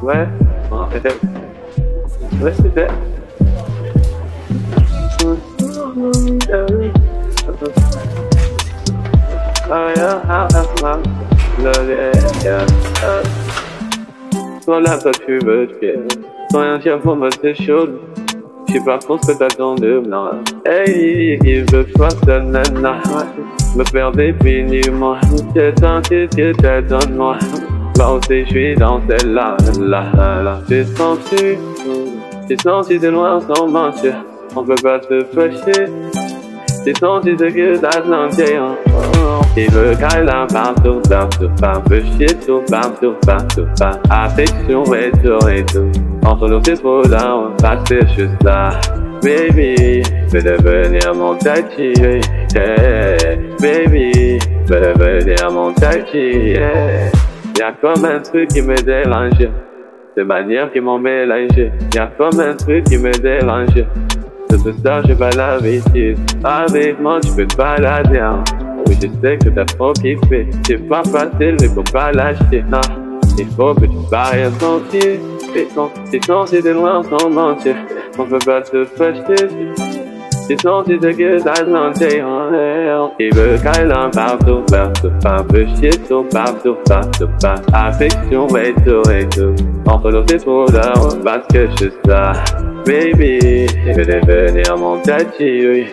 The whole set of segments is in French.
Ouais, ouais, c'était. Voilà, toi tu veux tuer. Sans rien dire pour c'est chaud. Je sais pas trop ce que t'attends de moi. Hey, il veut que je sois seul, nana. Me. C'est un moi. Là je suis dans celle-là, là, là, là. J'ai senti, j'ai senti de loin sans mentir. On peut pas se fâcher. J'ai senti de que d'Atlantique. Il veut câlin partout, partout, partout, chier tout, partout, partout, partout. Affection et tout et tout. Entre nous c'est trop parce que je suis là. Baby, veux devenir mon yeah. Baby, veux devenir mon yeah. Y'a comme un truc qui me dérange, de manière qui m'ont mélangé. Y'a comme un truc qui me dérange. De tout ça, j'ai pas l'habitude. Avec moi, tu peux te balader. Hein. Oui, je sais que t'as trop kiffé. C'est pas facile, mais faut pas lâcher. Non, il faut que tu rien sentir. Et quand t'es censé de loin sans mentir, on peut pas se fâcher. C'est senti de que d'Atlantique en l'air. Il veut câlin partout, partout, partout, partout, partout, partout. Affection et tout et tout. Entre trop d'heures, parce que je suis ça. Baby, il veut devenir mon tachi, oui.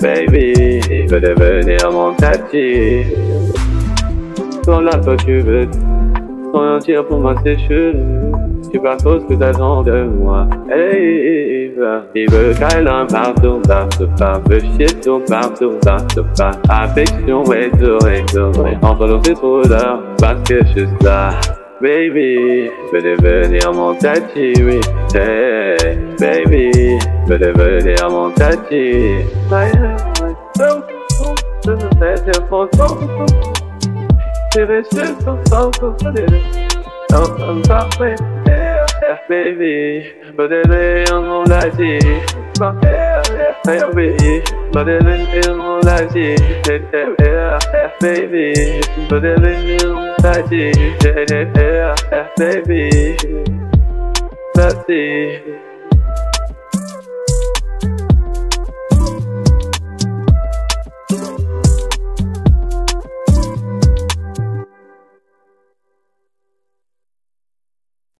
Baby, il veut devenir mon tachi. Quand là, toi tu veux, rien dire pour moi c'est chelou. Tu pas trop ce que t'attends de moi. Hey, il veut câlin partout, partout, partout, chier tout, partout, partout, partout. Affection tout et tout. Entre nous c'est trop parce que je suis là. Baby, veux devenir mon tachi, oui. Hey, baby, veux devenir mon tachi. baby but it ain't on my Fuck yeah, baby, but it ain't on my Yeah, baby, but it ain't no lighty. Yeah, FBV, let's.